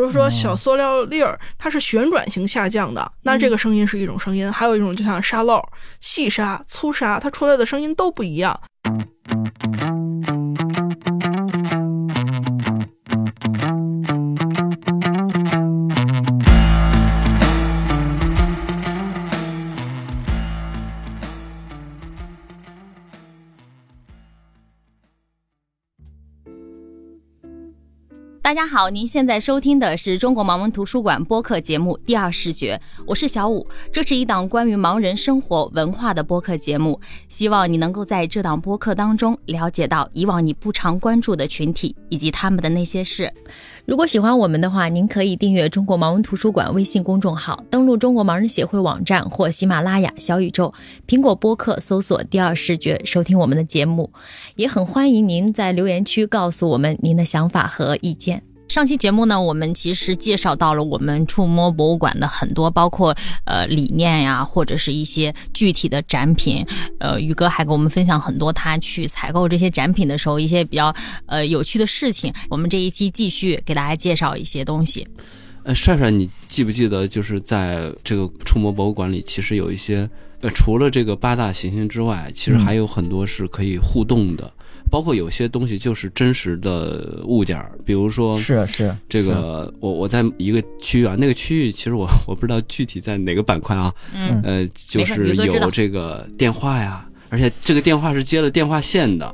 比如说小塑料粒儿，它是旋转型下降的，那这个声音是一种声音；还有一种就像沙漏、细沙、粗沙，它出来的声音都不一样。大家好，您现在收听的是中国盲文图书馆播客节目《第二视觉》，我是小五。这是一档关于盲人生活文化的播客节目，希望你能够在这档播客当中了解到以往你不常关注的群体以及他们的那些事。如果喜欢我们的话，您可以订阅中国盲文图书馆微信公众号，登录中国盲人协会网站或喜马拉雅、小宇宙、苹果播客搜索“第二视觉”收听我们的节目。也很欢迎您在留言区告诉我们您的想法和意见。上期节目呢，我们其实介绍到了我们触摸博物馆的很多，包括呃理念呀，或者是一些具体的展品。呃，宇哥还给我们分享很多他去采购这些展品的时候一些比较呃有趣的事情。我们这一期继续给大家介绍一些东西。呃，帅帅，你记不记得就是在这个触摸博物馆里，其实有一些呃，除了这个八大行星之外，其实还有很多是可以互动的。包括有些东西就是真实的物件儿，比如说是是这个，我我在一个区域啊，那个区域其实我 我不知道具体在哪个板块啊，嗯呃，就是有这个电话呀，而且这个电话是接了电话线的，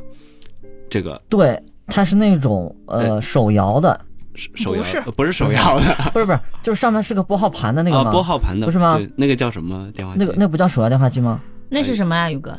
这个对，它是那种呃手摇的，手摇不是不是手摇的，不是不是，就是上面是个拨号盘的那个吗？拨号盘的不是吗？对，那个叫什么电话机？那个那不叫手摇电话机吗？那是什么啊，宇哥？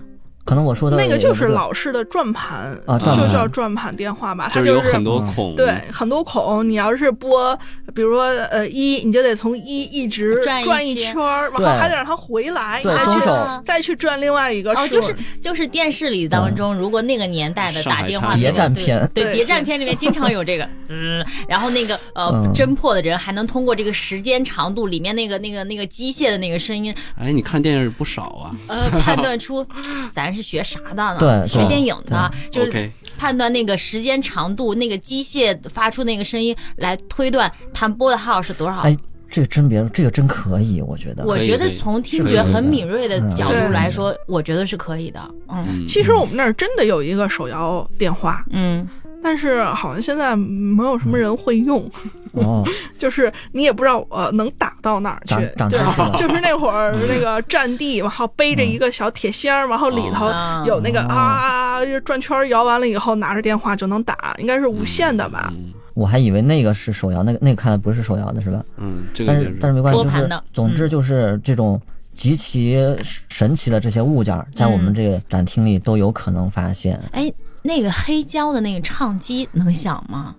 可能我说的那个就是老式的转盘啊，就叫转盘。电话吧，它就是有很多孔，对，很多孔。你要是拨，比如说呃一，你就得从一一直转一圈，然后还得让它回来，松手。再去转另外一个。哦，就是就是电视里当中，如果那个年代的打电话谍战片，对谍战片里面经常有这个，嗯，然后那个呃侦破的人还能通过这个时间长度里面那个那个那个机械的那个声音，哎，你看电视不少啊，呃，判断出 咱是学啥的呢。对，学电影的，就是判断那个时间长度，那个机械发出那个声音来推断弹拨的号是多少。哎，这个真别，这个真可以，我觉得。我觉得从听觉很敏锐的角度来说，我觉得是可以的。嗯，其实我们那儿真的有一个手摇电话。嗯。但是好像现在没有什么人会用，哦，就是你也不知道呃能打到哪儿去，对，就是那会儿那个战地，然后背着一个小铁箱，然后里头有那个啊转圈摇完了以后拿着电话就能打，应该是无线的吧？我还以为那个是手摇，那个那个看来不是手摇的是吧？嗯，但是但是没关系，就是总之就是这种极其神奇的这些物件，在我们这个展厅里都有可能发现。哎。那个黑胶的那个唱机能响吗？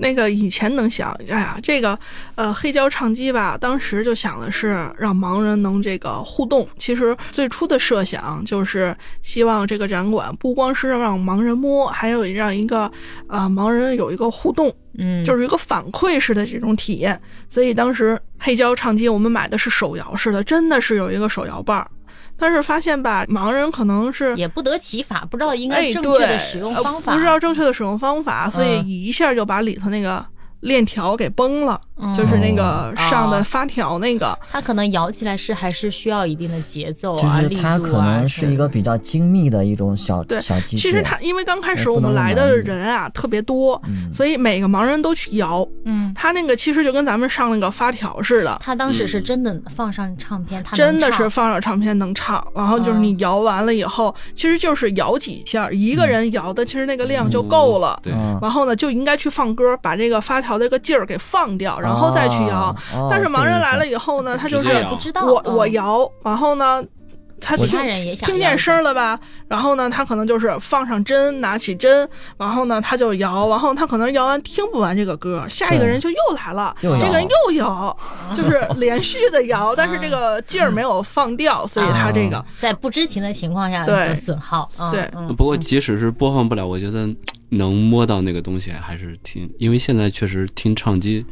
那个以前能响，哎呀，这个呃黑胶唱机吧，当时就想的是让盲人能这个互动。其实最初的设想就是希望这个展馆不光是让盲人摸，还有让一个呃盲人有一个互动，嗯，就是一个反馈式的这种体验。所以当时黑胶唱机我们买的是手摇式的，真的是有一个手摇把儿。但是发现吧，盲人可能是也不得其法，不知道应该正确的使用方法，不知道正确的使用方法，所以一下就把里头那个。链条给崩了，就是那个上的发条那个，它可能摇起来是还是需要一定的节奏啊，就是它可能是一个比较精密的一种小小机器。其实它因为刚开始我们来的人啊特别多，所以每个盲人都去摇。嗯，它那个其实就跟咱们上那个发条似的。他当时是真的放上唱片，他真的是放上唱片能唱。然后就是你摇完了以后，其实就是摇几下，一个人摇的其实那个量就够了。对，然后呢就应该去放歌，把这个发条。调这个劲儿给放掉，然后再去摇。但是盲人来了以后呢，他就是不知道我我摇，然后呢，他听他人也想听见声了吧？然后呢，他可能就是放上针，拿起针，然后呢，他就摇，然后他可能摇完听不完这个歌，下一个人就又来了，这个人又摇，就是连续的摇，但是这个劲儿没有放掉，所以他这个在不知情的情况下对损耗。对，不过即使是播放不了，我觉得。能摸到那个东西还是挺，因为现在确实听唱机、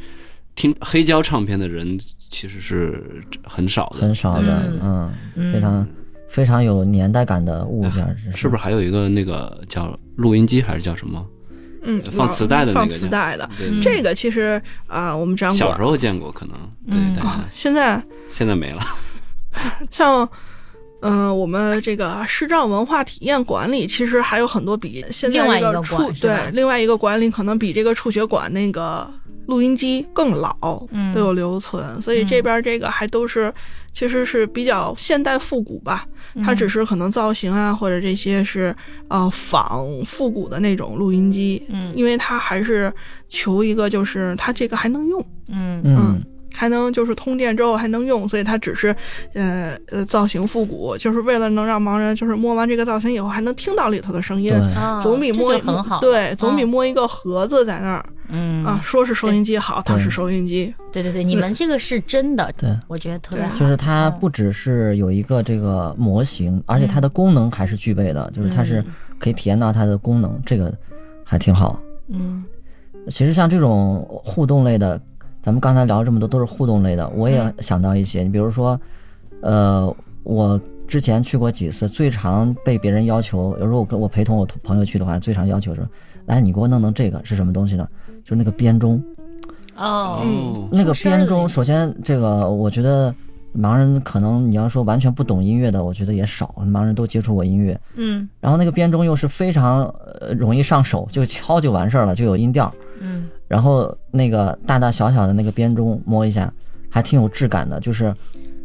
听黑胶唱片的人其实是很少的，很少的，嗯，非常非常有年代感的物件，是不是？还有一个那个叫录音机还是叫什么？嗯，放磁带的那个放磁带的。这个其实啊、我们展小时候见过，可能对嗯，但现在现在没了。像。嗯、我们这个视障文化体验馆里，其实还有很多比现在另外一个这触对另外一个管理可能比这个触觉馆那个录音机更老，嗯都有留存，所以这边这个还都是其实是比较现代复古吧。它只是可能造型啊，或者这些是呃仿复古的那种录音机，嗯。因为它还是求一个就是它这个还能用，嗯。嗯还能就是通电之后还能用，所以它只是呃呃造型复古，就是为了能让盲人就是摸完这个造型以后还能听到里头的声音。总比摸就很好，对，总比嗯摸一个盒子在那儿、嗯。啊，说是收音机好，它是收音机，对对对，你们这个是真的，对。我觉得特别好，就是它不只是有一个这个模型，而且它的功能还是具备的，就是它是可以体验到它的功能，这个还挺好。嗯。其实像这种互动类的，咱们刚才聊这么多都是互动类的，我也想到一些，你比如说，呃，我之前去过几次，最常被别人要求，有时候我跟我陪同我朋友去的话，最常要求是，来你给我弄弄这个是什么东西呢？就是那个编钟，哦。嗯。那个编钟，首先这个我觉得盲人可能你要说完全不懂音乐的，我觉得也少，盲人都接触过音乐。嗯然后那个编钟又是非常呃容易上手，就敲就完事儿了，就有音调。嗯然后那个大大小小的那个编钟摸一下，还挺有质感的。就是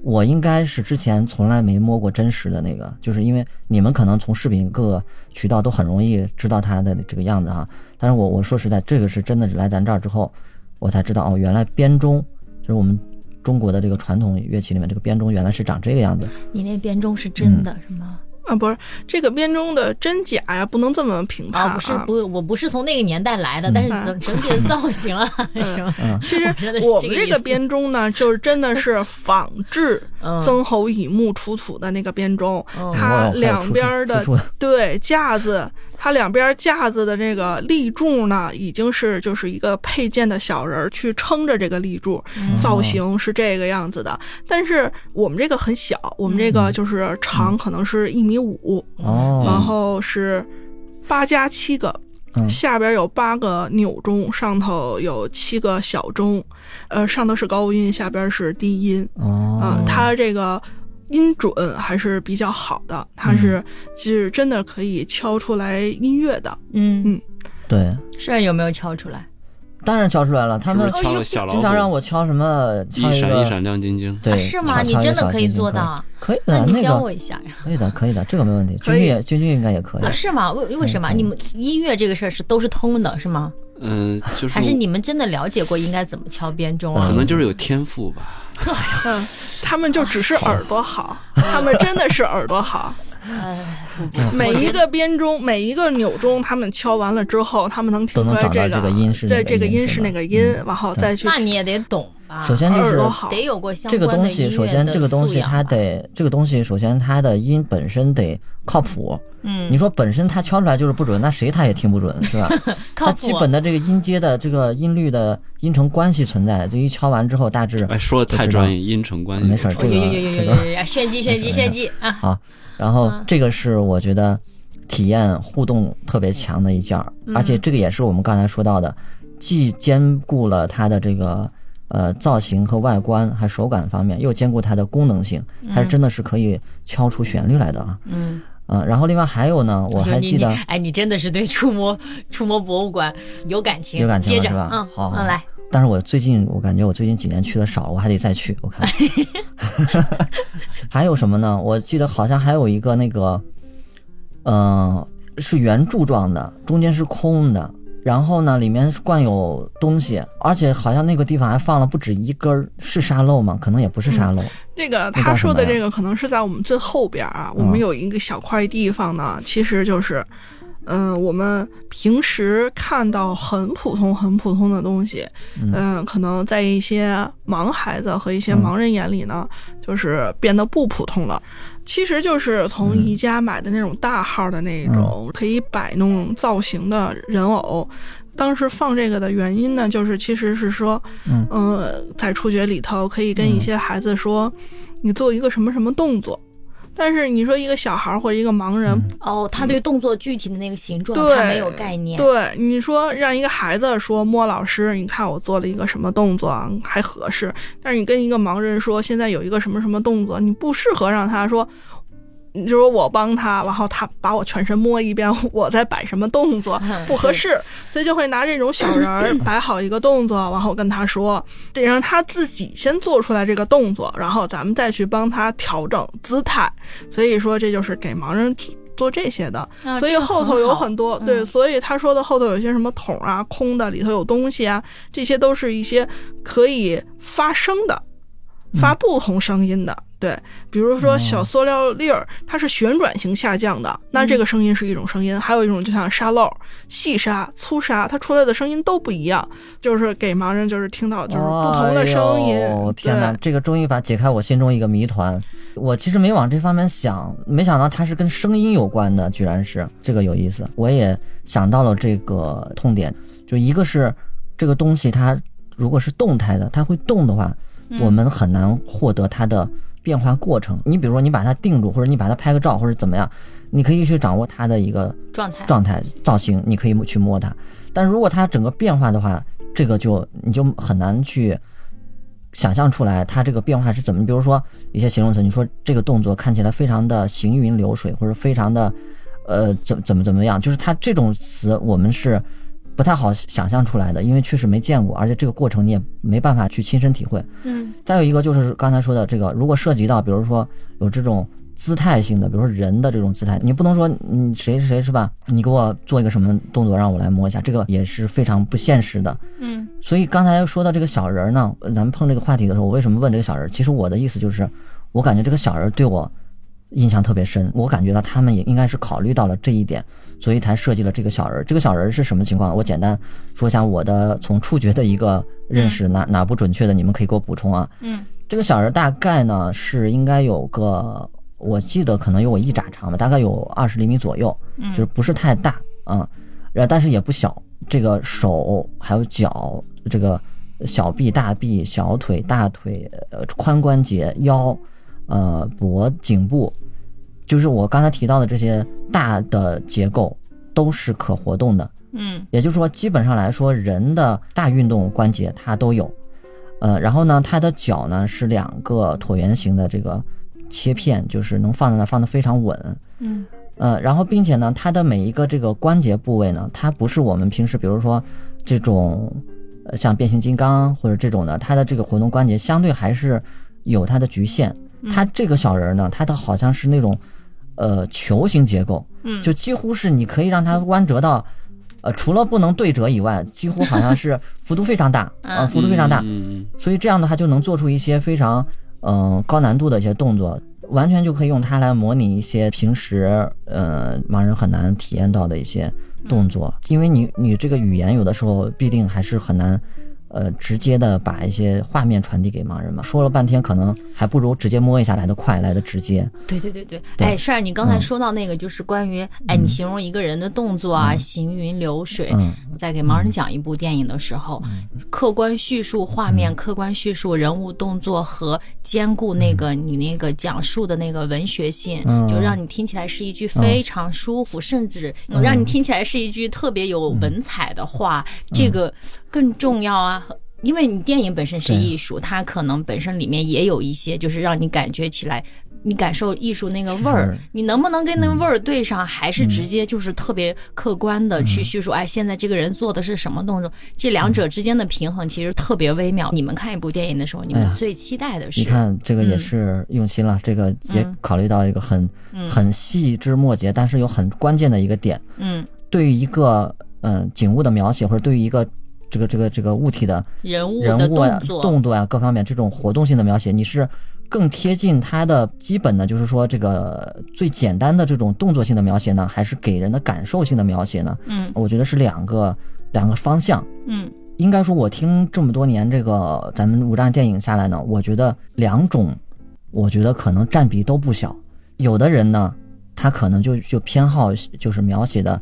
我应该是之前从来没摸过真实的那个，就是因为你们可能从视频各个渠道都很容易知道它的这个样子哈。但是我我说实在，这个是真的是来咱这儿之后，我才知道哦，原来编钟就是我们中国的这个传统乐器里面这个编钟原来是长这个样子。你那编钟是真的是吗？啊，不是这个编钟的真假呀，不能这么评判啊，不是不，我不是从那个年代来的，但是整整体的造型啊，是吗？嗯。其实我们这个编钟呢，就是真的是仿制嗯。曾侯乙墓出土的那个编钟，嗯。它两边的对架子，它两边架子的这个立柱呢，已经是就是一个配件的小人儿去撑着这个立柱，嗯造型是这个样子的。但是我们这个很小，我们这个就是长可能是一米五，哦，然后是八加七个。嗯下边有八个钮钟，上头有七个小钟，呃，上头是高音，下边是低音，哦啊，，它这个音准还是比较好的，它是是真的可以敲出来音乐的。嗯嗯对，是有没有敲出来？当然敲出来了，他们？经常让我敲什么，敲一闪一闪亮晶晶。对，啊是吗？你真的可以做到？可以那的，那你教我一下呀？可以的，可以的，这个没问题。可以君君也君君应该也可以啊，，是吗？为为什么？嗯你们音乐这个事儿是都是通的，是吗？嗯，就是还是你们真的了解过应该怎么敲编钟啊？可能就是有天赋吧。嗯，他们就只是耳朵好，他们真的是耳朵好。哎，每一个编钟，每一个钮钟，他们敲完了之后，他们能听出来这个音是哪对，这个音是音是吧哪个音，然后再去那你也得懂首先就是得有过这个东西，首先这个东西它得这个东西，首先它的音本身得靠谱。嗯，你说本身它敲出来就是不准，那谁他也听不准，是吧？它基本的这个音阶的这个音律的音程关系存在，就一敲完之后大致。哎，说的太专业，音程关系。没事，这个这个炫技炫技炫技啊！好，然后这个是我觉得体验互动特别强的一件儿，而且这个也是我们刚才说到的。既兼顾了它的这个呃造型和外观，还手感方面，又兼顾它的功能性，它是真的是可以敲出旋律来的啊。嗯，嗯，然后另外还有呢，我还记得哎，你真的是对触摸触摸博物馆有感情，有感情接着是吧嗯好好嗯，来，但是我最近我感觉我最近几年去的少，我还得再去。我看 还有什么呢？我记得好像还有一个那个，嗯、是圆柱状的，中间是空的，然后呢里面灌有东西，而且好像那个地方还放了不止一根儿，是沙漏吗？可能也不是沙漏。这个他说的这个可能是在我们最后边儿啊，我们有一个小块地方呢，其实就是，嗯、我们平时看到很普通、很普通的东西，嗯、可能在一些盲孩子和一些盲人眼里呢，就是变得不普通了。其实就是从宜家买的那种大号的那种可以摆弄造型的人偶。当时放这个的原因呢，就是其实是说，嗯。呃，在触觉里头可以跟一些孩子说，你做一个什么什么动作，但是你说一个小孩儿或者一个盲人，嗯哦，他对动作具体的那个形状，对他没有概念。对你说让一个孩子说摸老师，你看我做了一个什么动作啊还合适，但是你跟一个盲人说现在有一个什么什么动作，你不适合让他说。你就说我帮他，然后他把我全身摸一遍，我再摆什么动作 嗯不合适，所以就会拿这种小人儿摆好一个动作，然后跟他说，得让他自己先做出来这个动作，然后咱们再去帮他调整姿态。所以说这就是给盲人做做这些的。所以后头有很多、嗯对，所以他说的后头有些什么桶啊、空的，里头有东西啊，这些都是一些可以发声的，发不同声音的。对，比如说小塑料粒儿，它是旋转型下降的，那这个声音是一种声音；还有一种就像沙漏、细沙、粗沙，它出来的声音都不一样，就是给盲人就是听到就是不同的声音。哎天哪，这个终于把解开我心中一个谜团。我其实没往这方面想，没想到它是跟声音有关的，居然是这个有意思。我也想到了这个痛点，就一个是这个东西它如果是动态的，它会动的话，我们很难获得它的变化过程。你比如说你把它定住，或者你把它拍个照，或者怎么样，你可以去掌握它的一个状态。状态、造型，你可以去摸它。但如果它整个变化的话，这个就你就很难去想象出来它这个变化是怎么。比如说一些形容词，你说这个动作看起来非常的行云流水，或者非常的呃怎怎么怎么样，就是它这种词我们是不太好想象出来的，因为确实没见过，而且这个过程你也没办法去亲身体会。嗯再有一个就是刚才说的这个，如果涉及到比如说有这种姿态性的，比如说人的这种姿态，你不能说你谁谁谁是吧？你给我做一个什么动作让我来摸一下，这个也是非常不现实的。嗯所以刚才说到这个小人呢，咱们碰这个话题的时候，我为什么问这个小人？其实我的意思就是，我感觉这个小人对我印象特别深，我感觉到他们也应该是考虑到了这一点，所以才设计了这个小人儿。这个小人儿是什么情况？我简单说一下我的从触觉的一个认识，哪哪不准确的，你们可以给我补充啊。嗯这个小人儿大概呢是应该有个，我记得可能有我一拃长吧，大概有二十厘米左右，嗯就是不是太大啊，然后但是也不小。这个手还有脚，这个小臂、大臂、小腿、大腿、呃髋关节、腰、呃脖、颈部，就是我刚才提到的这些大的结构都是可活动的。嗯也就是说，基本上来说，人的大运动关节它都有。呃，然后呢，它的脚呢是两个椭圆形的这个切片，就是能放在那放得非常稳。嗯呃，然后并且呢，它的每一个这个关节部位呢，它不是我们平时比如说这种呃像变形金刚或者这种的，它的这个活动关节相对还是有它的局限。它这个小人儿呢，它的好像是那种呃球形结构，嗯。就几乎是你可以让它弯折到。呃，除了不能对折以外，几乎好像是幅度非常大，啊，幅度非常大，所以这样的话就能做出一些非常嗯、呃高难度的一些动作，完全就可以用它来模拟一些平时呃盲人很难体验到的一些动作，因为你你这个语言有的时候必定还是很难。呃，直接的把一些画面传递给盲人嘛，说了半天，可能还不如直接摸一下来的快，来的直接。对对对对，对。哎，帅儿，你刚才嗯。说到那个，就是关于，哎，你形容一个人的动作啊，行云流水，嗯。在给盲人讲一部电影的时候，客观叙述画面，客观叙述人物动作和兼顾那个你那个讲述的那个文学性，嗯。就让你听起来是一句非常舒服，甚至让你听起来是一句特别有文采的话，这个更重要啊。因为你电影本身是艺术，它可能本身里面也有一些，就是让你感觉起来，你感受艺术那个味儿，你能不能跟那个味儿对上，还是直接就是特别客观的去叙述，哎，现在这个人做的是什么动作？这两者之间的平衡其实特别微妙。你们看一部电影的时候，你们最期待的是你看这个也嗯是用心了，这个也嗯考虑到一个很、嗯很细枝末节，但是有很关键的一个点。嗯对于一个嗯、景物的描写，或者对于一个这个这个这个物体的人物的人物呀、动作，动作呀各方面这种活动性的描写，你是更贴近它的基本的，就是说这个最简单的这种动作性的描写呢，还是给人的感受性的描写呢？嗯我觉得是两个两个方向。嗯应该说，我听这么多年这个咱们无障电影下来呢，我觉得两种，我觉得可能占比都不小。有的人呢，他可能就就偏好就是描写的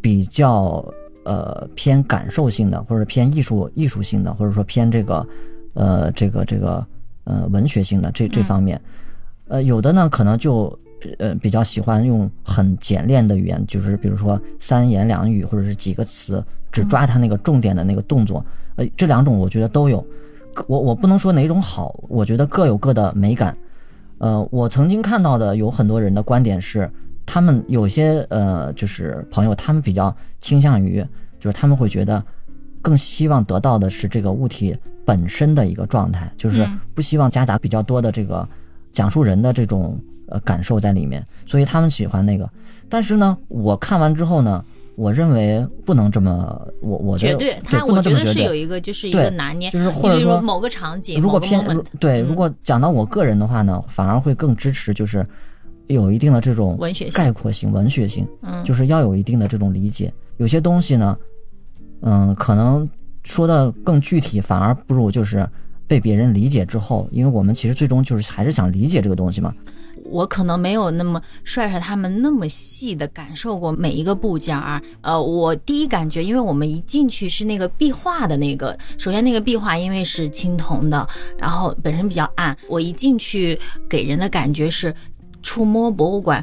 比较呃偏感受性的，或者偏艺术艺术性的，或者说偏这个呃这个这个呃文学性的这这嗯方面。呃，有的呢可能就呃比较喜欢用很简练的语言，就是比如说三言两语或者是几个词，只抓它那个重点的那个动作。呃，这两种我觉得都有。我我不能说哪种好，我觉得各有各的美感。呃，我曾经看到的有很多人的观点是，他们有些呃就是朋友，他们比较倾向于，就是他们会觉得更希望得到的是这个物体本身的一个状态，就是嗯不希望夹杂比较多的这个讲述人的这种呃感受在里面，所以他们喜欢那个。但是呢，我看完之后呢，我认为不能这么，我我的绝对，他我觉得。是有一个就是一个拿捏，就是或者说如某个场景，如果偏如对，嗯如果讲到我个人的话呢，反而会更支持，就是有一定的这种文学性概括性、文学性，嗯，就是要有一定的这种理解。有些东西呢，嗯，可能说的更具体，反而不如就是被别人理解之后，因为我们其实最终就是还是想理解这个东西嘛。我可能没有那么帅帅他们那么细的感受过每一个部件儿。呃，我第一感觉，因为我们一进去是那个壁画的那个，首先那个壁画因为是青铜的，然后本身比较暗，我一进去给人的感觉是触摸博物馆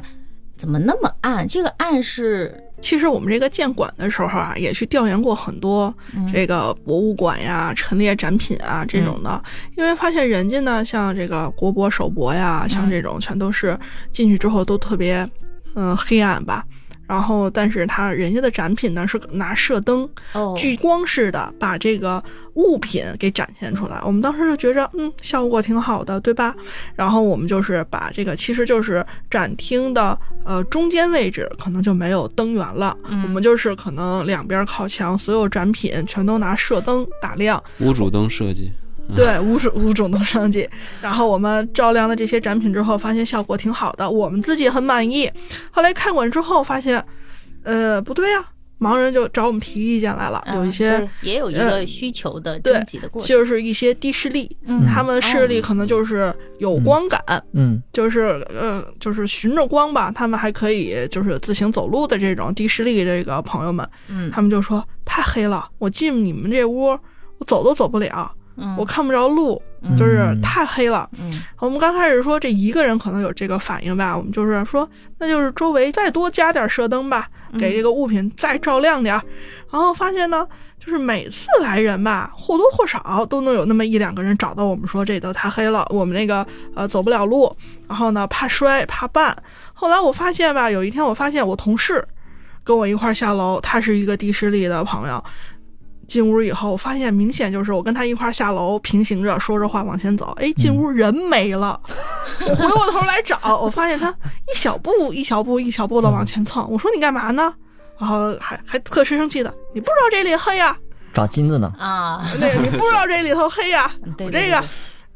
怎么那么暗？这个暗是其实我们这个建馆的时候啊，也去调研过很多这个博物馆呀、陈列展品啊这种的，因为发现人家呢，像这个国博、首博呀，像这种全都是进去之后都特别嗯黑暗吧。然后，但是他人家的展品呢是拿射灯哦，聚光式的把这个物品给展现出来。我们当时就觉着，嗯，效果挺好的，对吧？然后我们就是把这个，其实就是展厅的呃中间位置可能就没有灯源了，嗯。我们就是可能两边靠墙，所有展品全都拿射灯打亮，无主灯设计，对，无主无主灯设计。然后我们照亮了这些展品之后，发现效果挺好的，我们自己也很满意。后来看馆之后发现，呃，不对呀、盲人就找我们提意见来了，有一嗯些对也有一个需求的对征集的过程，就是一些低视力，嗯他们视力可能就是有光感，嗯就是呃，就是循着光吧，他们还可以就是自行走路的这种低视力这个朋友们，嗯他们就说太黑了，我进你们这屋，我走都走不了，嗯我看不着路，嗯就是太黑了。嗯我们刚开始说这一个人可能有这个反应吧，我们就是说，那就是周围再多加点射灯吧，给这个物品再照亮点儿。然后发现呢，就是每次来人吧，或多或少都能有那么一两个人找到我们说这都太黑了，我们那个呃走不了路，然后呢怕摔怕绊。后来我发现吧，有一天我发现我同事跟我一块儿下楼，他是一个地势力的朋友。进屋以后，我发现明显就是我跟他一块儿下楼，平行着说着话往前走，哎，进屋人没了。我回过头来找，我发现他一小步一小步一小步的往前蹭。我说你干嘛呢？然后还还特生气的，你不知道这里黑呀、找金子呢。啊，那个你不知道这里头黑呀、对我这个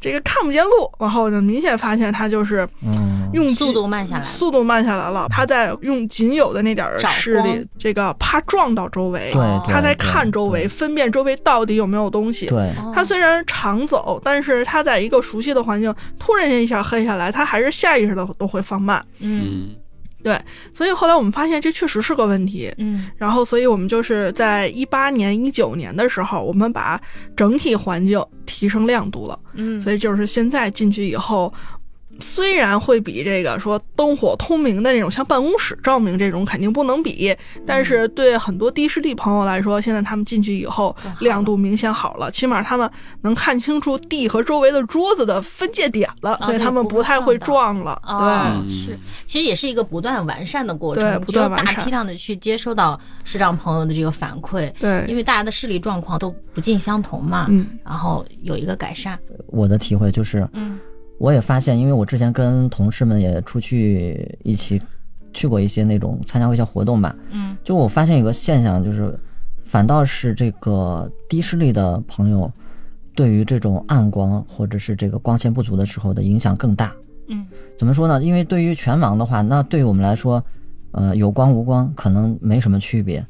这个看不见路。然后就明显发现他就是嗯，用速度慢下来了，速度慢下来了，他在用仅有的那点儿视力，这个怕撞到周围，他在看周围，分辨周围到底有没有东西。对，哦他虽然常走，但是他在一个熟悉的环境，突然间一下黑下来，他还是下意识的都会放慢。嗯嗯，所以后来我们发现这确实是个问题。嗯然后，所以我们就是在一八年、一九年的时候，我们把整体环境提升亮度了。嗯，所以就是现在进去以后，虽然会比这个说灯火通明的那种，像办公室照明这种肯定不能比，但是对很多低视力朋友来说，现在他们进去以后亮度明显好了，起码他们能看清楚地和周围的桌子的分界点了，所以他们不不太会会撞撞了。哦，对。是，其实也是一个不断完善的过程，不断大批量的去接收到视障朋友的这个反馈，对。对，因为大家的视力状况都不尽相同嘛，嗯。然后有一个改善，我的体会就是，嗯我也发现，因为我之前跟同事们也出去一起去过一些那种参加过一些活动吧，嗯就我发现有个现象，就是反倒是这个低视力的朋友，对于这种暗光或者是这个光线不足的时候的影响更大。嗯怎么说呢？因为对于全盲的话，那对于我们来说，呃，有光无光可能没什么区别。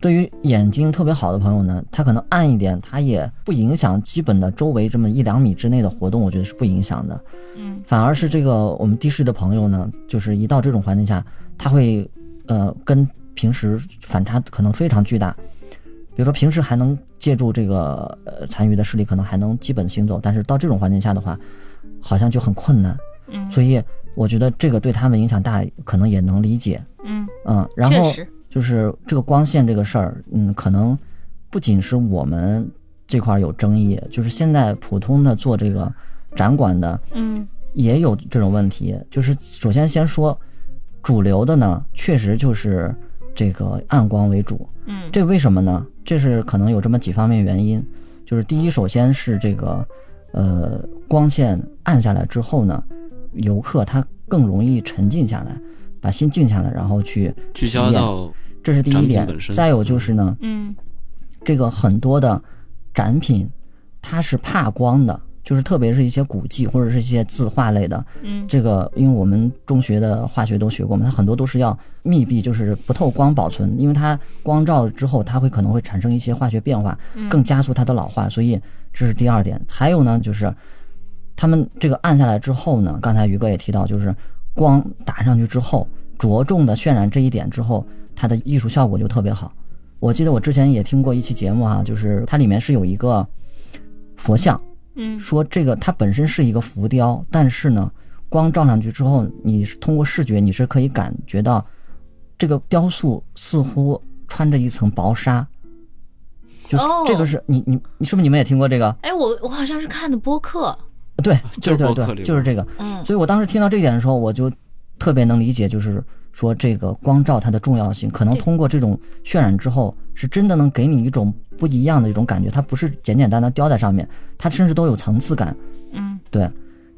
对于眼睛特别好的朋友呢，他可能暗一点，他也不影响基本的周围这么一两米之内的活动，我觉得是不影响的。嗯反而是这个我们低视的朋友呢，就是一到这种环境下，他会呃跟平时反差可能非常巨大。比如说平时还能借助这个呃残余的视力，可能还能基本行走，但是到这种环境下的话，好像就很困难。嗯所以我觉得这个对他们影响大，可能也能理解。嗯，嗯，然后确实，就是这个光线这个事儿，嗯，可能不仅是我们这块儿有争议，就是现在普通的做这个展馆的嗯也有这种问题。就是首先先说主流的呢，确实就是这个暗光为主。嗯这为什么呢？这是可能有这么几方面原因，就是第一，首先是这个呃光线暗下来之后呢，游客他更容易沉浸下来，把心静下来，然后去聚焦到这是第一点再有就是呢，嗯。这个很多的展品它是怕光的，就是特别是一些古迹或者是一些字画类的，嗯。这个因为我们中学的化学都学过嘛，它很多都是要密闭，就是不透光保存，因为它光照之后，它会可能会产生一些化学变化，嗯。更加速它的老化，所以这是第二点。还有呢，就是他们这个按下来之后呢，刚才于哥也提到，就是光打上去之后，着重的渲染这一点之后，它的艺术效果就特别好。我记得我之前也听过一期节目啊，就是它里面是有一个佛像，嗯说这个它本身是一个浮雕，但是呢，光照上去之后，你是通过视觉你是可以感觉到这个雕塑似乎穿着一层薄纱。就哦这个是你你你是不是你们也听过这个？哎，我我好像是看的播客，对，就是对对对，播客里就是这个。嗯所以我当时听到这一点的时候，我就特别能理解，就是说这个光照它的重要性，可能通过这种渲染之后，是真的能给你一种不一样的一种感觉，它不是简简单单雕在上面，它甚至都有层次感。嗯对，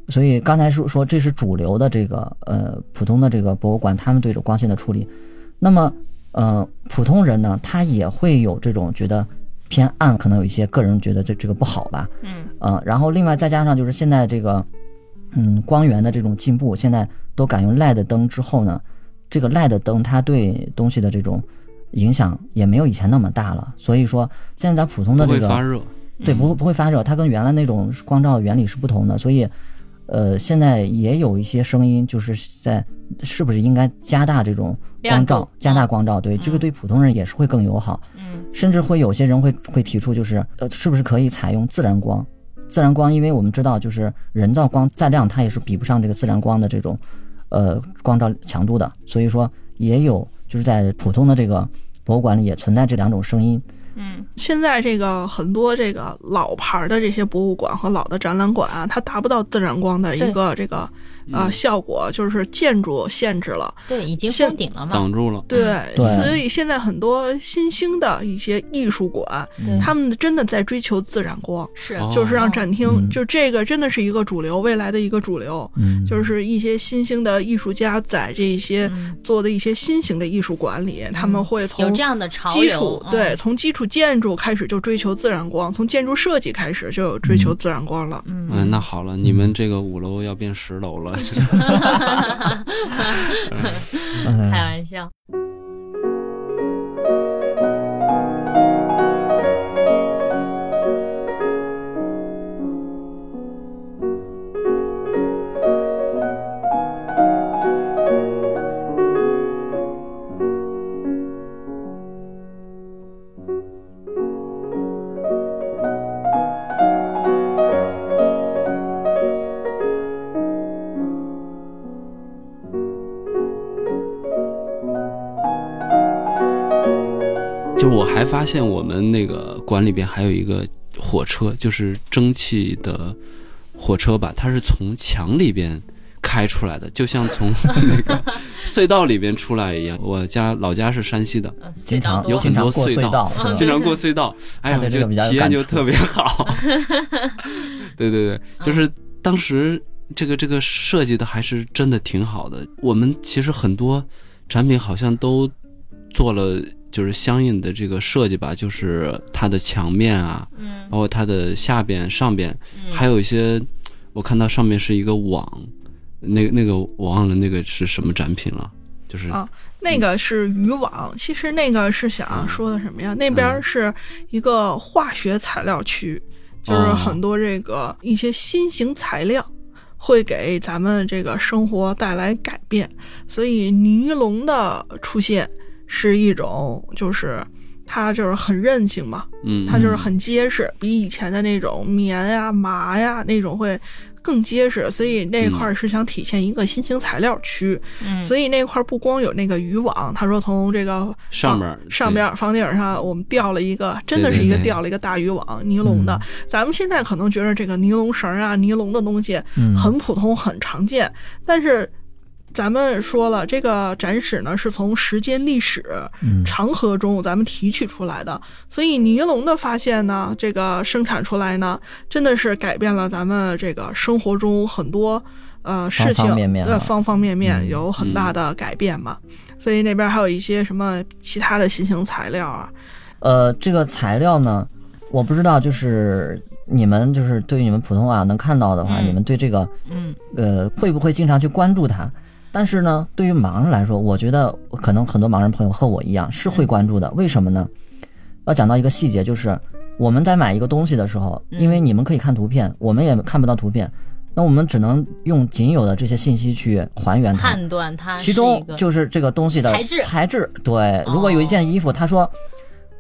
所以刚才说说这是主流的这个呃普通的这个博物馆，他们对着光线的处理。那么呃普通人呢，他也会有这种觉得偏暗，可能有一些个人觉得这这个不好吧。嗯呃，然后另外再加上就是现在这个嗯光源的这种进步，现在都改用 LED 灯之后呢，这个 LED 灯它对东西的这种影响也没有以前那么大了。所以说现在咱普通的这个会发热。对，不会不会发热，它跟原来那种光照原理是不同的，所以，呃，现在也有一些声音，就是在是不是应该加大这种光照，加大嗯光照，对，这个嗯对普通人也是会更友好，嗯甚至会有些人会会提出，就是呃，是不是可以采用自然光？自然光，因为我们知道，就是人造光再亮，它也是比不上这个自然光的这种，呃，光照强度的，所以说也有就是在普通的这个博物馆里也存在这两种声音，嗯现在这个很多这个老牌儿的这些博物馆和老的展览馆啊，它达不到自然光的一个这个呃嗯效果，就是建筑限制了。对，已经封顶了嘛，挡住了。对，对所以现在很多新兴的一些艺术馆，他们真的在追求自然光，是哦就是让展厅，嗯就这个真的是一个主流，未来的一个主流。嗯，就是一些新兴的艺术家在这些嗯做的一些新型的艺术馆里，他们会从有这样的潮流基础，嗯对，从基础建筑开始就追求自然光，从建筑设计开始就有追求自然光了。嗯嗯，那好了，你们这个五楼要变十楼了。嗯 开玩笑。还发现我们那个馆里边还有一个火车，就是蒸汽的火车吧，它是从墙里边开出来的，就像从那个 隧道里边出来一样。我家老家是山西的，经常有很多隧道经常过隧道，哎呀，我这他对这个比较有体验就特别好。对对对，就是当时这个这个设计的还是真的挺好的。我们其实很多产品好像都做了。就是相应的这个设计吧，就是它的墙面啊，嗯包括它的下边、上边，嗯还有一些，我看到上面是一个网，那个那个我忘了那个是什么展品了，就是啊那个是渔网，其实那个是想说的什么呀？那边是一个化学材料区，就是哦很多这个一些新型材料。会给咱们这个生活带来改变，所以尼龙的出现是一种，就是它就是很韧性嘛，嗯，它就是很结实，比以前的那种棉呀、麻呀那种会更结实，所以那块儿是想体现一个新型材料区，嗯，所以那块儿不光有那个渔网，他说从这个上面房上边房顶上我们吊了一个，真的是一个吊了一个大渔网，尼龙的。咱们现在可能觉得这个尼龙绳啊、尼龙的东西嗯很普通、很常见，但是。咱们说了，这个展史呢是从时间历史嗯。长河中咱们提取出来的，所以尼龙的发现呢，这个生产出来呢，真的是改变了咱们这个生活中很多呃事情，方方方方面面嗯有很大的改变嘛。所以那边还有一些什么其他的新型材料啊，呃，这个材料呢，我不知道，就是你们就是对于你们普通话能看到的话，嗯。你们对这个嗯。呃会不会经常去关注它？但是呢，对于盲人来说，我觉得可能很多盲人朋友和我一样是会关注的。为什么呢？要讲到一个细节，就是我们在买一个东西的时候，嗯因为你们可以看图片，我们也看不到图片，那我们只能用仅有的这些信息去还原它。判断它其中就是这个东西的材质材质对，如果有一件衣服，他说。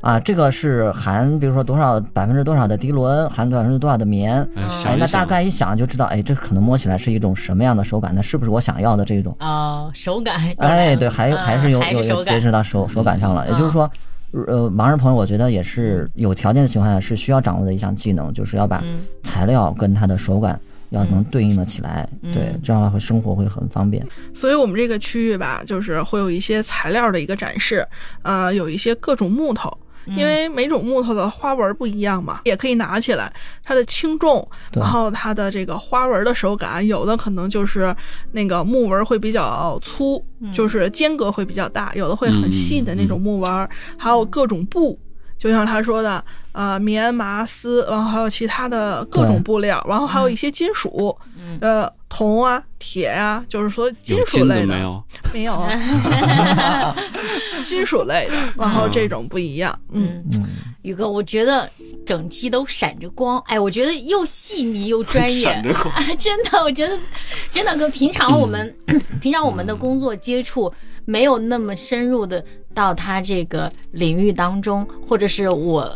啊，这个是含，比如说多少百分之多少的涤纶，含百分之多少的棉，哎那大概一想就知道，哎，这可能摸起来是一种什么样的手感，那是不是我想要的这种？哦，手感，哎，对，还有还是有有有截止到手手感上了。也就是嗯说，呃，盲人朋友，我觉得也是有条件的情况下是需要掌握的一项技能，就是要把嗯材料跟它的手感要能对应的起来，嗯对，这样的话会生活会很方便。所以我们这个区域吧，就是会有一些材料的一个展示，呃，有一些各种木头。嗯。因为每种木头的花纹不一样嘛，也可以拿起来，它的轻重，然后它的这个花纹的手感，有的可能就是那个木纹会比较粗，嗯。就是间隔会比较大，有的会很细的那种木纹，还有各种布。就像他说的，呃，棉麻丝，然后还有其他的各种布料，然后还有一些金属，嗯。呃，铜啊、铁啊，就是说金属类的。子没有？没有，金属类的，然后这种不一样，嗯，宇哥，我觉得整期都闪着光，哎，我觉得又细腻又专业闪着光，真的，我觉得真的跟平常我们、平常我们的工作接触没有那么深入的到他这个领域当中，或者是我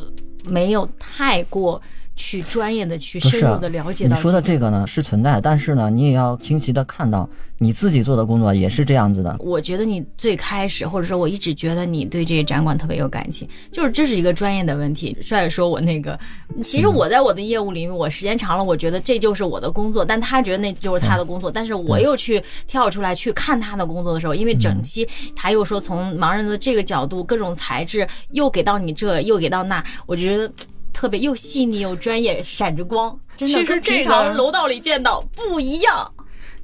没有太过去专业的去深入的了解到你说的这个。呢是存在，但是呢，你也要清晰的看到你自己做的工作也是这样子的。我觉得你最开始，或者说我一直觉得你对这个展馆特别有感情，就是这是一个专业的问题。帅说我那个，其实我在我的业务领域，我时间长了，我觉得这就是我的工作，但他觉得那就是他的工作，但是我又去跳出来去看他的工作的时候，因为整期他又说从盲人的这个角度，各种材质又给到你这，又给到那，我觉得。特别又细腻又专业，闪着光，真的跟平常楼道里见到不一样。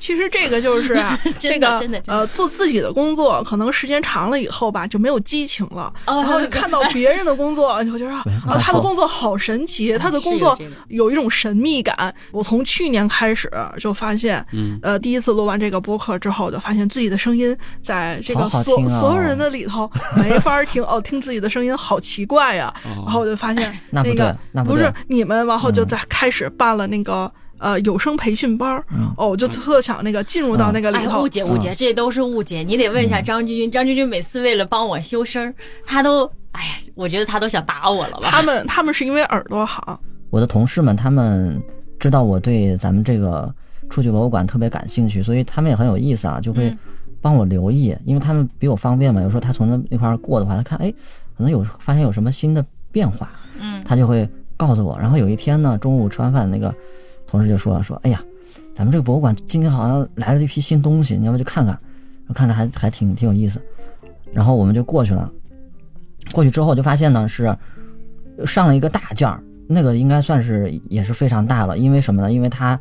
其实这个就是 啊，这真的个真的真的呃，做自己的工作，可能时间长了以后吧，就没有激情了。哦然后就看到别人的工作，你 就觉得啊，他的工作好神奇，他的工作有一种神秘感。我从去年开始就发现，嗯，呃，第一次录完这个播客之后，就发现自己的声音在这个所好好啊所有人的里头没法听哦，听自己的声音好奇怪呀。哦然后我就发现 那不对个不那不对是你们，然后就嗯在开始办了那个。呃，有声培训班儿嗯哦，我就特想那个进入到那个里哎，头误。解误解，这都是误解。你得问一下张君君，张军军每次为了帮我修声儿，他都，哎呀，我觉得他都想打我了吧？他们他们是因为耳朵好，我的同事们他们知道我对咱们这个出去博物馆特别感兴趣，所以他们也很有意思啊，就会嗯帮我留意，因为他们比我方便嘛。有时候他从那那块儿过的话，他看哎，可能有发现有什么新的变化，嗯他就会告诉我。然后有一天呢，中午吃完饭，那个同事就说了说，哎呀，咱们这个博物馆今天好像来了一批新东西，你要不去看看？看着还还挺挺有意思。然后我们就过去了，过去之后就发现呢是上了一个大件儿，那个应该算是也是非常大了，因为什么呢？因为它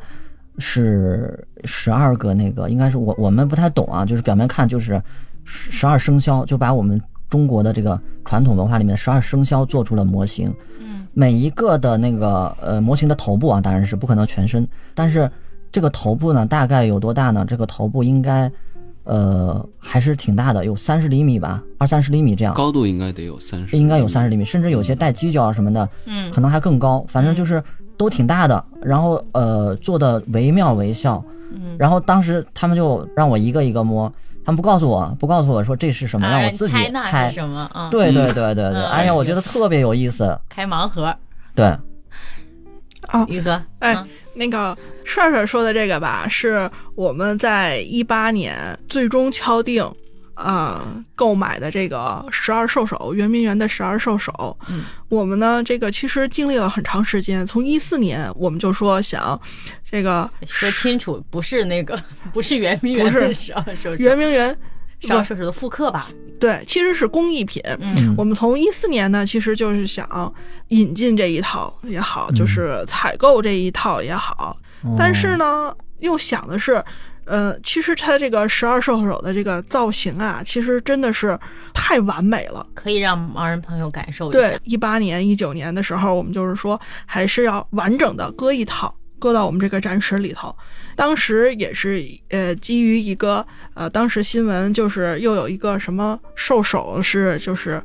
是十二个那个，应该是我我们不太懂啊，就是表面看就是十十二生肖，就把我们中国的这个传统文化里面的十二生肖做出了模型。嗯每一个的那个呃模型的头部啊，当然是不可能全身，但是这个头部呢，大概有多大呢？这个头部应该呃还是挺大的，有三十厘米吧，二三十厘米这样，高度应该得有三十，应该有三十厘米，甚至有些带犄角啊什么的，嗯。可能还更高，反正就是都挺大的。然后呃做的惟妙惟肖，嗯然后当时他们就让我一个一个摸，他们不告诉我，不告诉我说这是什么，啊让我自己猜那猜。什么啊？对对对对对，嗯哎呀，我觉得特别有意思。开盲盒。对，哦，宇哥，哎嗯那个帅帅说的这个吧，是我们在一八年最终敲定，呃，购买的这个十二兽首，圆明园的十二兽首。嗯，我们呢，这个其实经历了很长时间，从一四年我们就说想这个说清楚，不是那个，不是圆明园不是的十二兽首，圆明园，十二兽首的复刻吧？对，其实是工艺品。嗯我们从一四年呢，其实就是想引进这一套也好，就是采购这一套也好，但是呢，又想的是，呃，其实它这个十二兽首的这个造型啊，其实真的是太完美了。可以让盲人朋友感受一对下。，一八年、一九年的时候，我们就是说，还是要完整的搁一套，搁到我们这个展室里头。当时也是呃，基于一个呃，当时新闻就是又有一个什么兽首是就是。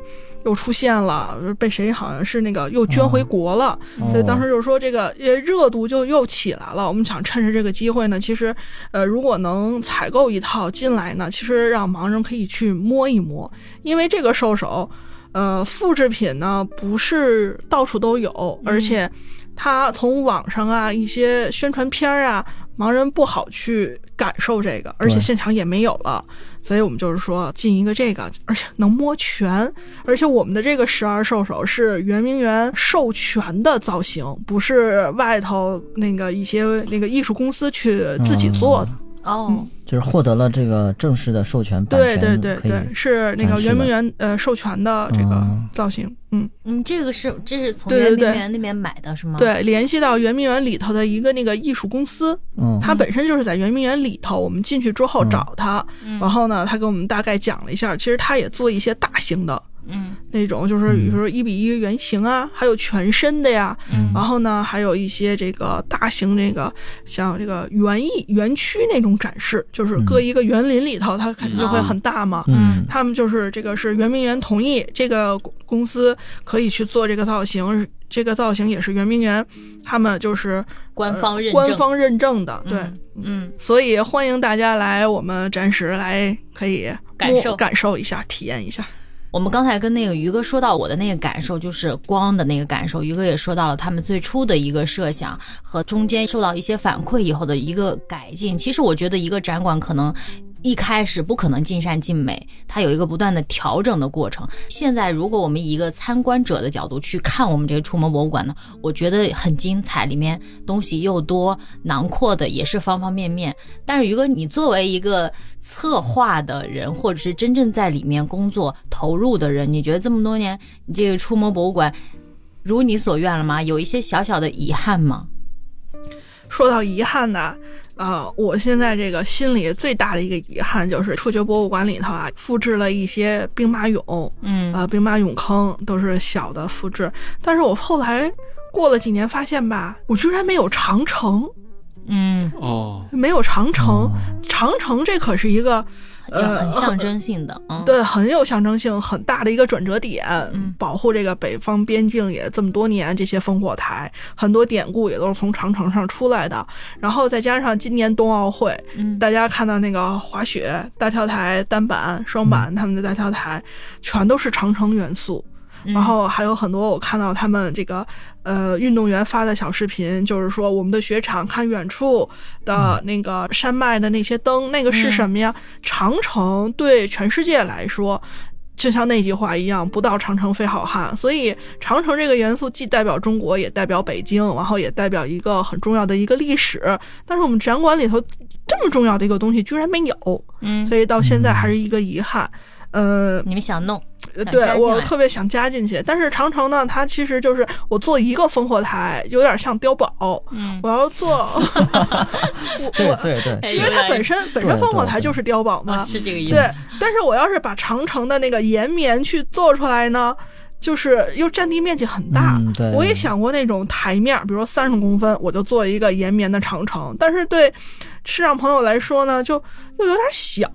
又出现了，被谁好像是那个又捐回国了，哦。所以当时就是说这个呃热度就又起来了。我们想趁着这个机会呢，其实呃如果能采购一套进来呢，其实让盲人可以去摸一摸，因为这个兽首呃，复制品呢不是到处都有，而且它从网上啊一些宣传片儿啊，盲人不好去感受这个，而且现场也没有了，所以我们就是说进一个这个，而且能摸全，而且我们的这个十二兽首是圆明园授权的造型，不是外头那个一些那个艺术公司去自己做的。哦，就是获得了这个正式的授权版对权，对对对对，是那个圆明园呃授权的这个哦造型，嗯。嗯，这个是这是从圆明园那边买的是吗？，对，联系到圆明园里头的一个那个艺术公司，嗯，它本身就是在圆明园里头。我们进去之后嗯找他，嗯然后呢，他给我们大概讲了一下，其实他也做一些大型的嗯那种，就是比如说一比一原型啊，还有全身的呀。嗯然后呢，还有一些这个大型这个像这个园艺园区那种展示，就是搁一个园林里头，它肯定就会很大嘛。嗯他们就是这个是圆明园同意这个公公司可以去做这个造型，这个造型也是圆明园他们就是官方认证，官方认证的，对。嗯嗯，所以欢迎大家来我们展示来，可以感受感受一下，体验一下。我们刚才跟那个于哥说到我的那个感受，就是光的那个感受。于哥也说到了他们最初的一个设想和中间受到一些反馈以后的一个改进。其实我觉得一个展馆可能。一开始不可能尽善尽美，它有一个不断的调整的过程。现在，如果我们以一个参观者的角度去看我们这个触摸博物馆呢，我觉得很精彩，里面东西又多，囊括的也是方方面面。但是，如果，你作为一个策划的人，或者是真正在里面工作投入的人，你觉得这么多年，你这个触摸博物馆如你所愿了吗？有一些小小的遗憾吗？说到遗憾呢，我现在这个心里最大的一个遗憾就是触觉博物馆里头啊，复制了一些兵马俑，嗯啊，兵马俑坑都是小的复制，但是我后来过了几年发现吧，我居然没有长城，嗯，哦，没有长城，哦长城这可是一个。也呃，很象征性的，嗯，对，很有象征性，很大的一个转折点。嗯保护这个北方边境也这么多年，这些烽火台很多典故也都是从长城上出来的。然后再加上今年冬奥会，嗯大家看到那个滑雪大跳台、单板、双板他们的大跳台，全都是长城元素。嗯然后还有很多我看到他们这个呃运动员发的小视频，就是说我们的雪场看远处的那个山脉的那些灯，那个是什么呀？长城对全世界来说。就像那句话一样，不到长城非好汉。所以，长城这个元素既代表中国，也代表北京，然后也代表一个很重要的一个历史。但是我们展馆里头这么重要的一个东西居然没有，嗯，所以到现在还是一个遗憾。呃，你们想弄，想对我特别想加进去，但是长城呢，它其实就是我做一个烽火台，有点像碉堡。嗯，我要做，我我，对对因为它本身本身烽火对对台就是碉堡嘛，啊是这个意思，对。但是我要是把长城的那个延绵去做出来呢，就是又占地面积很大。嗯对我也想过那种台面，比如说三十公分，我就做一个延绵的长城，但是对市场朋友来说呢，就又有点小。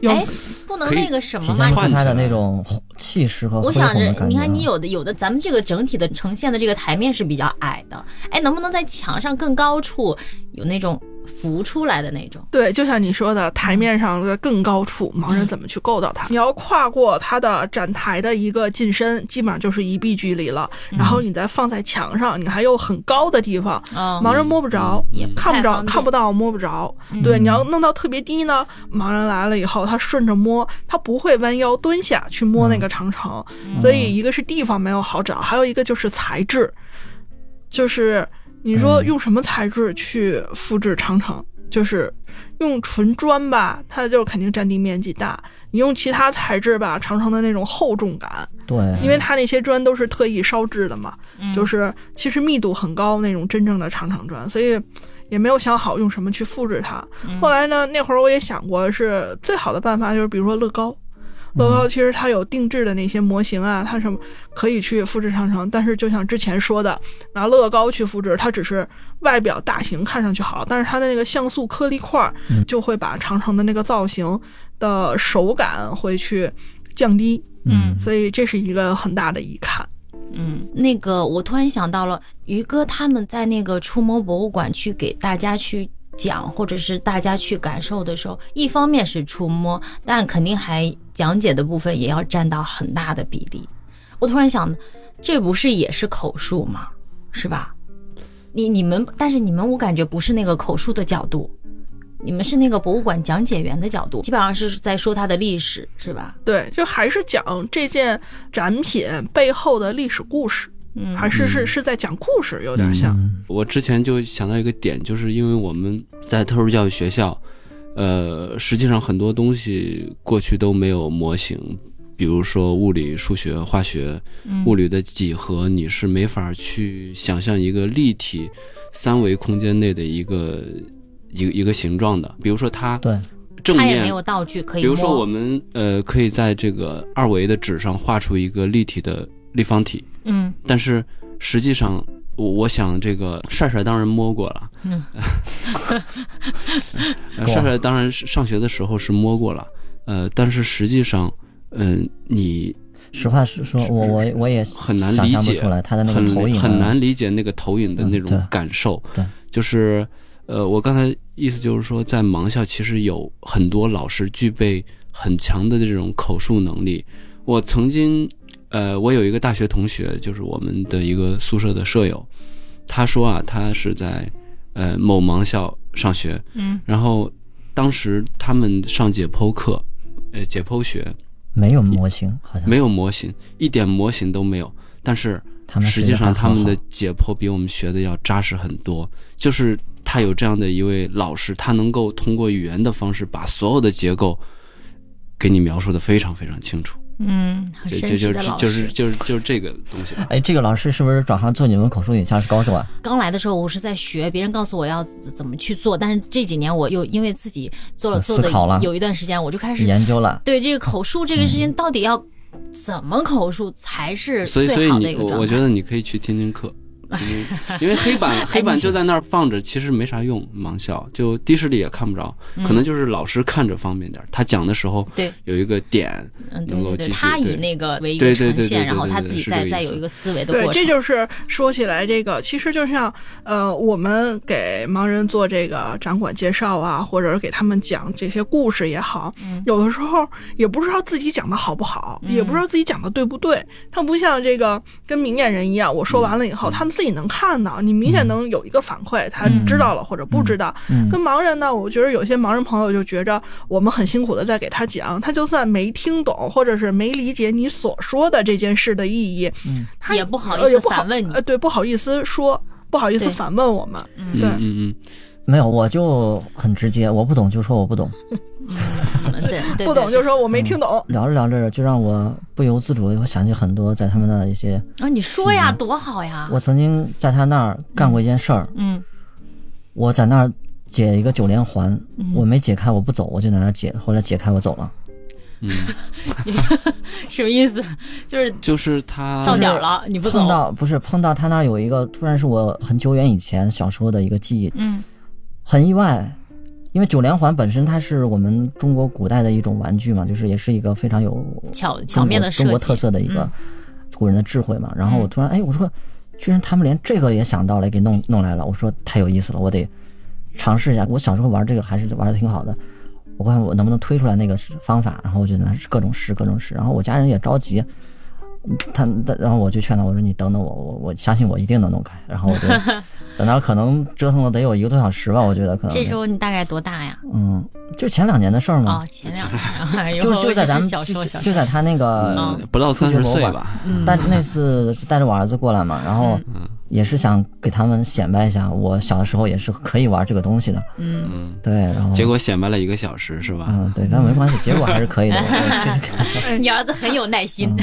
有哎，不能那个什么吗体现？串起来出它的那种气势和恢我想着，宏的感觉。你看你有的有的，咱们这个整体的呈现的这个台面是比较矮的，哎，能不能在墙上更高处有那种浮出来的那种。对，就像你说的，台面上的更高处，盲人怎么去够到它？你要跨过它的展台的一个近身，基本上就是一臂距离了。然后你再放在墙上，你还有很高的地方，哦，盲人摸不着，也不看不着，看不到，摸不着。嗯对，你要弄到特别低呢，盲人来了以后，他顺着摸，他不会弯腰蹲下去摸那个长城。所以一个是地方没有好找，还有一个就是材质，就是你说嗯用什么材质去复制长城？就是用纯砖吧，它就肯定占地面积大。你用其他材质吧，长城的那种厚重感，对，因为它那些砖都是特意烧制的嘛，嗯就是其实密度很高那种真正的长城砖，所以也没有想好用什么去复制它。嗯后来呢，那会儿我也想过，是最好的办法就是比如说乐高。乐高其实它有定制的那些模型啊，它什么可以去复制长城，但是就像之前说的，拿乐高去复制，它只是外表大型看上去好，但是它的那个像素颗粒块儿嗯就会把长城的那个造型的手感会去降低，嗯所以这是一个很大的遗憾。嗯，那个我突然想到了，于哥他们在那个触摸博物馆去给大家去讲，或者是大家去感受的时候，一方面是触摸，但肯定还讲解的部分也要占到很大的比例。我突然想，这不是也是口述吗？是吧？你你们，但是你们我感觉不是那个口述的角度，你们是那个博物馆讲解员的角度，基本上是在说它的历史，是吧？对，就还是讲这件展品背后的历史故事，嗯，还是是是在讲故事，有点像。嗯我之前就想到一个点，就是因为我们在特殊教育学校，呃，实际上很多东西过去都没有模型，比如说物理、数学、化学，嗯物理的几何，你是没法去想象一个立体三维空间内的一个一个一个形状的。比如说它对，正面它也没有道具可以。比如说，我们呃可以在这个二维的纸上画出一个立体的立方体，嗯但是实际上，我我想这个帅帅当然摸过了，嗯 呃 帅帅 当然是上学的时候是摸过了，呃，但是实际上，嗯、你实话实说，我我我也很难理解出来他的那很个投影啊。很难理解那个投影的那种感受，对。就是呃，我刚才意思就是说，在盲校其实有很多老师具备很强的这种口述能力。我曾经，呃，我有一个大学同学，就是我们的一个宿舍的舍友，他说啊，他是在呃某盲校上学，嗯。然后当时他们上解剖课，呃，解剖学。没有模型，好像。没有模型，一点模型都没有，但是实际上他们的解剖比我们学的要扎实很多。就是他有这样的一位老师，他能够通过语言的方式把所有的结构给你描述的非常非常清楚。嗯，很神就就就奇的老师。就是就是就是这个东西。哎，这个老师是不是转行做你们口述影像是高手啊？刚来的时候，我是在学，别人告诉我要怎怎么去做，但是这几年我又因为自己做了做的思考了有一段时间，我就开始研究了，对这个口述这个事情到底要怎么口述才是所以所以你最好的一个状态。我我觉得你可以去听听课。因为黑板黑板就在那儿放着，其实没啥用。盲校就的士里也看不着，可能就是老师看着方便点儿。他讲的时候对有一个点，嗯，对对对，能够继续他以对那个为一个对对呈现，对对对然后他自己再再有一个思维的对，过程。这就是说起来，这个其实就像呃，我们给盲人做这个展馆介绍啊，或者是给他们讲这些故事也好，嗯有的时候也不知道自己讲的好不好，嗯也不知道自己讲的对不对。他不像这个跟明眼人一样，我说完了以嗯后，他们自己能看到，你明显能有一个反馈，他知道了或者不知道。嗯跟盲人呢，我觉得有些盲人朋友就觉着我们很辛苦的在给他讲，他就算没听懂或者是没理解你所说的这件事的意义，嗯。他也不好意思反问你。呃，对，不好意思说，不好意思反问我们，嗯。对。嗯嗯，没有，我就很直接，我不懂就说我不懂，嗯对对，不懂就说我没听懂。聊着聊着就让我不由自主的，我想起很多在他们的一些，啊，你说呀，多好呀！我曾经在他那儿干过一件事儿，嗯我在那儿解一个九连环，嗯我没解开我不走，我就在那儿解，后来解开我走了。嗯，什么意思？就是就是他到点儿了，你不走碰。到不是碰到他那儿有一个，突然是我很久远以前小时候的一个记忆，嗯很意外，因为九连环本身它是我们中国古代的一种玩具嘛，就是也是一个非常有巧巧中面的中国特色的一个嗯古人的智慧嘛。然后我突然哎，我说居然他们连这个也想到了，给弄弄来了，我说太有意思了，我得尝试一下。我小时候玩这个还是玩的挺好的，我看我能不能推出来那个方法，然后我就拿各种试各种试，然后我家人也着急，他他然后我就劝他，我说你等等我，我我相信我一定能弄开，然后我就在那儿可能折腾了得有一个多小时吧，我觉得可能这时候你大概多大呀？嗯，就前两年的事儿嘛哦，，前两年，哎就就在咱们小时候就就在他那个嗯不到三十岁吧，嗯但那次是带着我儿子过来嘛，然后也是想给他们显摆一下，我小的时候也是可以玩这个东西的。嗯，嗯，对，然后结果显摆了一个小时是吧？嗯，对，但没关系，结果还是可以的。你儿子很有耐心。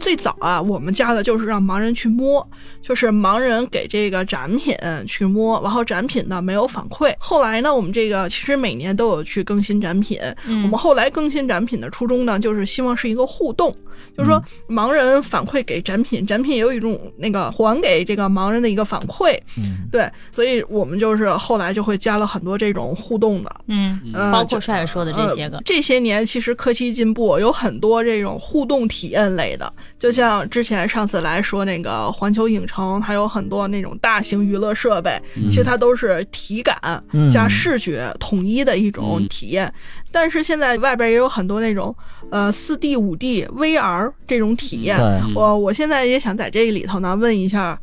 最早啊，我们家的就是让盲人去摸，就是盲人给这个展品去摸，然后展品呢没有反馈。后来呢，我们这个其实每年都有去更新展品。嗯我们后来更新展品的初衷呢，就是希望是一个互动，就是说盲人反馈给展品，展品也有一种那个还给这个盲人的一个反馈。嗯，对，所以我们就是后来就会加了很多这种互动的。嗯，呃包括帅帅说的这些个呃。这些年其实科技进步，有很多这种互动体验类的，就像之前上次来说那个环球影城，它有很多那种大型娱乐设备，其实它都是体感嗯加视觉统一的一种嗯体验。但是现在外边也有很多那种呃四 D、五 D、VR 这种体验。对，我我现在也想在这个里头呢问一下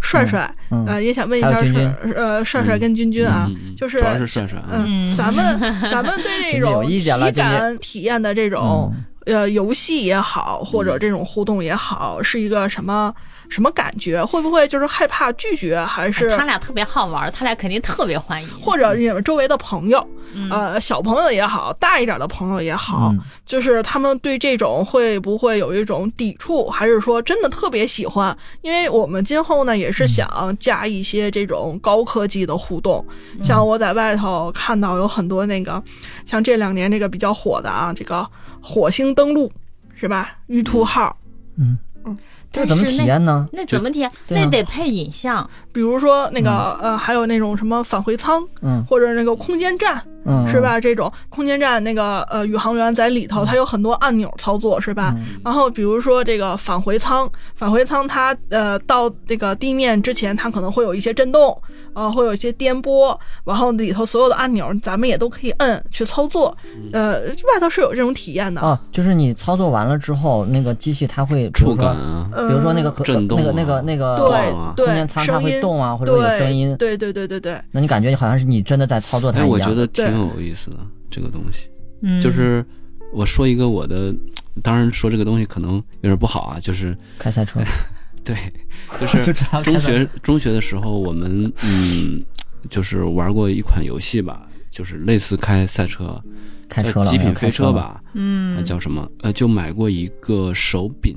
帅帅，嗯。呃，也想问一下是呃帅帅跟君君啊，就是主要是帅帅啊，嗯，咱们咱们对 这种意见了体感体验的这种、呃游戏也好，或者这种互动也好，是一个什么什么感觉？会不会就是害怕拒绝，还是哎他俩特别好玩，他俩肯定特别欢迎。或者你们周围的朋友，嗯呃，小朋友也好，大一点的朋友也好，嗯就是他们对这种会不会有一种抵触，还是说真的特别喜欢？因为我们今后呢也是想加一些这种高科技的互动，像我在外头看到有很多那个，像这两年这个比较火的啊，这个火星登陆是吧？玉兔号，嗯嗯，这怎么体验呢？那怎么体验？那得配影像。比如说那个、呃，还有那种什么返回舱，嗯或者那个空间站，嗯，是吧？这种空间站那个呃宇航员在里头，它有很多按钮操作，是吧？然后比如说这个返回舱，返回舱它呃到这个地面之前，它可能会有一些震动，呃会有一些颠簸，然后里头所有的按钮咱们也都可以摁去操作，呃外头是有这种体验的。啊，就是你操作完了之后，那个机器它会比触感比如说那个和震动那个那个啊那个对对空间舱它会动啊，或者有声音，对对对对对，那你感觉好像是你真的在操作它哎，一样。我觉得挺对有意思的这个东西。嗯，就是我说一个我的，当然说这个东西可能有点不好啊，就是开赛车，对，就是中学中学的时候，我们嗯，就是玩过一款游戏吧，就是类似开赛车，开车了，极品飞车吧，嗯呃，叫什么？呃，就买过一个手柄。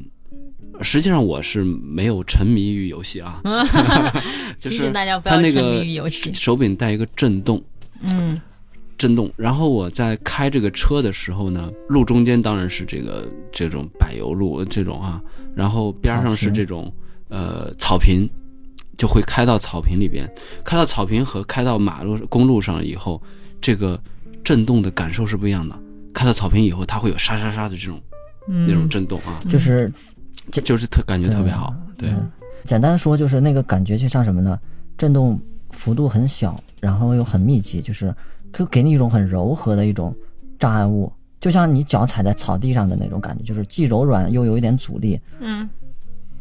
实际上我是没有沉迷于游戏啊，就是提醒大家不要沉迷个于游戏。手柄带一个震动，嗯震动。然后我在开这个车的时候呢，路中间当然是这个这种柏油路这种啊，然后边上是这种呃草坪，就会开到草坪里边。开到草坪和开到马路公路上以后，这个震动的感受是不一样的。开到草坪以后，它会有沙沙沙的这种嗯，那种震动啊，就是就是特感觉特别好。对，嗯简单说就是那个感觉就像什么呢？震动幅度很小，然后又很密集，就是就给你一种很柔和的一种障碍物，就像你脚踩在草地上的那种感觉，就是既柔软又有一点阻力，嗯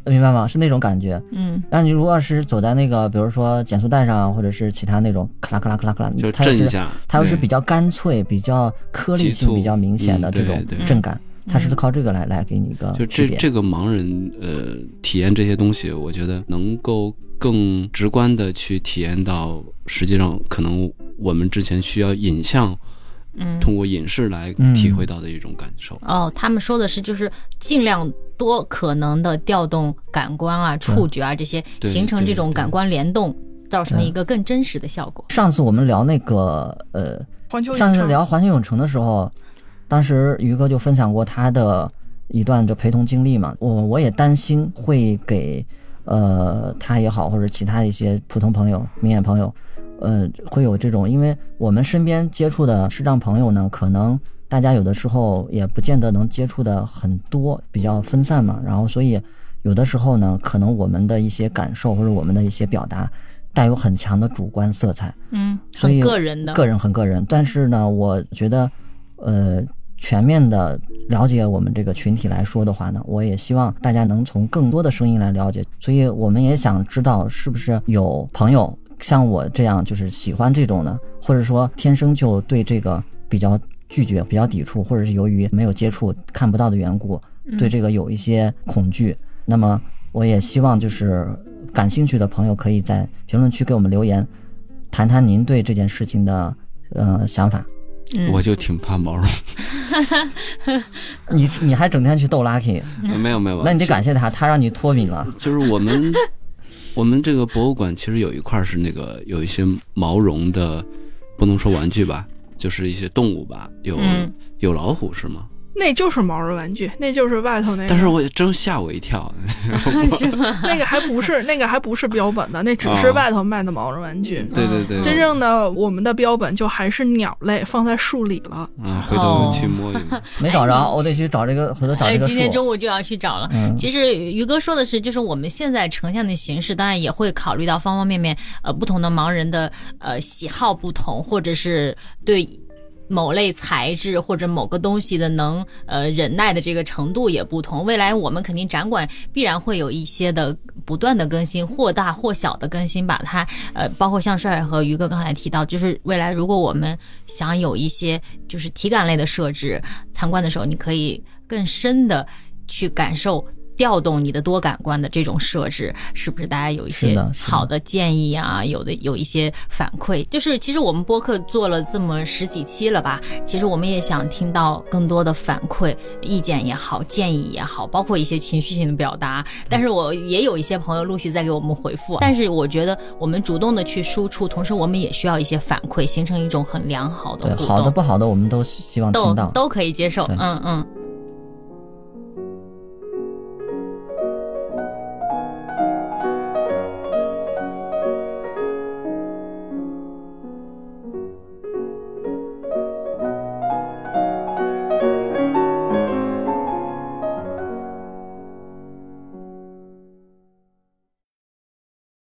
明白吗？是那种感觉。嗯那你如果是走在那个，比如说减速带上，或者是其他那种咔啦咔啦咔啦咔啦，就是它震一下，它又是比较干脆、比较颗粒性比较明显的嗯这种震感，它是靠这个来来给你一个就。这这个盲人呃体验这些东西，我觉得能够更直观的去体验到，实际上可能我们之前需要影像，嗯。通过影视来嗯体会到的一种感受。哦，他们说的是就是尽量多可能的调动感官啊、触觉啊这些，形成这种感官联动，造成一个更真实的效果。上次我们聊那个呃，环球上次聊环球影城的时候，当时于哥就分享过他的一段就陪同经历嘛，我我也担心会给呃他也好，或者其他一些普通朋友、明眼朋友，呃，会有这种，因为我们身边接触的视障朋友呢，可能大家有的时候也不见得能接触的很多，比较分散嘛，然后所以有的时候呢，可能我们的一些感受或者我们的一些表达。带有很强的主观色彩，嗯，所以很个人的，个人很个人。但是呢，我觉得，呃，全面的了解我们这个群体来说的话呢，我也希望大家能从更多的声音来了解。所以我们也想知道，是不是有朋友像我这样，就是喜欢这种的，或者说天生就对这个比较拒绝、比较抵触，或者是由于没有接触、看不到的缘故，对这个有一些恐惧。那么，我也希望就是感兴趣的朋友可以在评论区给我们留言，谈谈您对这件事情的呃想法。嗯我就挺怕毛绒。你你还整天去逗 Lucky，没有没有，那你得感谢他，他让你脱敏了。就是我们我们这个博物馆其实有一块是那个有一些毛绒的，不能说玩具吧，就是一些动物吧，有、嗯有老虎是吗？那就是毛绒玩具，那就是外头那个。但是我真吓我一跳 是吗？那个还不是那个还不是标本的，那只是哦外头卖的毛绒玩具。对对对，真正的我们的标本就还是鸟类，放在树里了。啊，回头去摸一摸。没找着，我得去找这个，回头找个今天。中午就要去找了。嗯，其实于哥说的是，就是我们现在呈现的形式，当然也会考虑到方方面面，呃，不同的盲人的呃喜好不同，或者是对某类材质或者某个东西的能呃忍耐的这个程度也不同。未来我们肯定展馆必然会有一些的不断的更新，或大或小的更新，把它呃，包括像帅帅和于哥刚才提到，就是未来如果我们想有一些就是体感类的设置，参观的时候你可以更深的去感受。调动你的多感官的这种设置，是不是大家有一些好的建议啊？有的有一些反馈，就是其实我们播客做了这么十几期了吧，其实我们也想听到更多的反馈、意见也好、建议也好，包括一些情绪性的表达。但是我也有一些朋友陆续在给我们回复，但是我觉得我们主动的去输出，同时我们也需要一些反馈，形成一种很良好的对，互动。好的不好的我们都希望都听到。都可以接受，嗯嗯。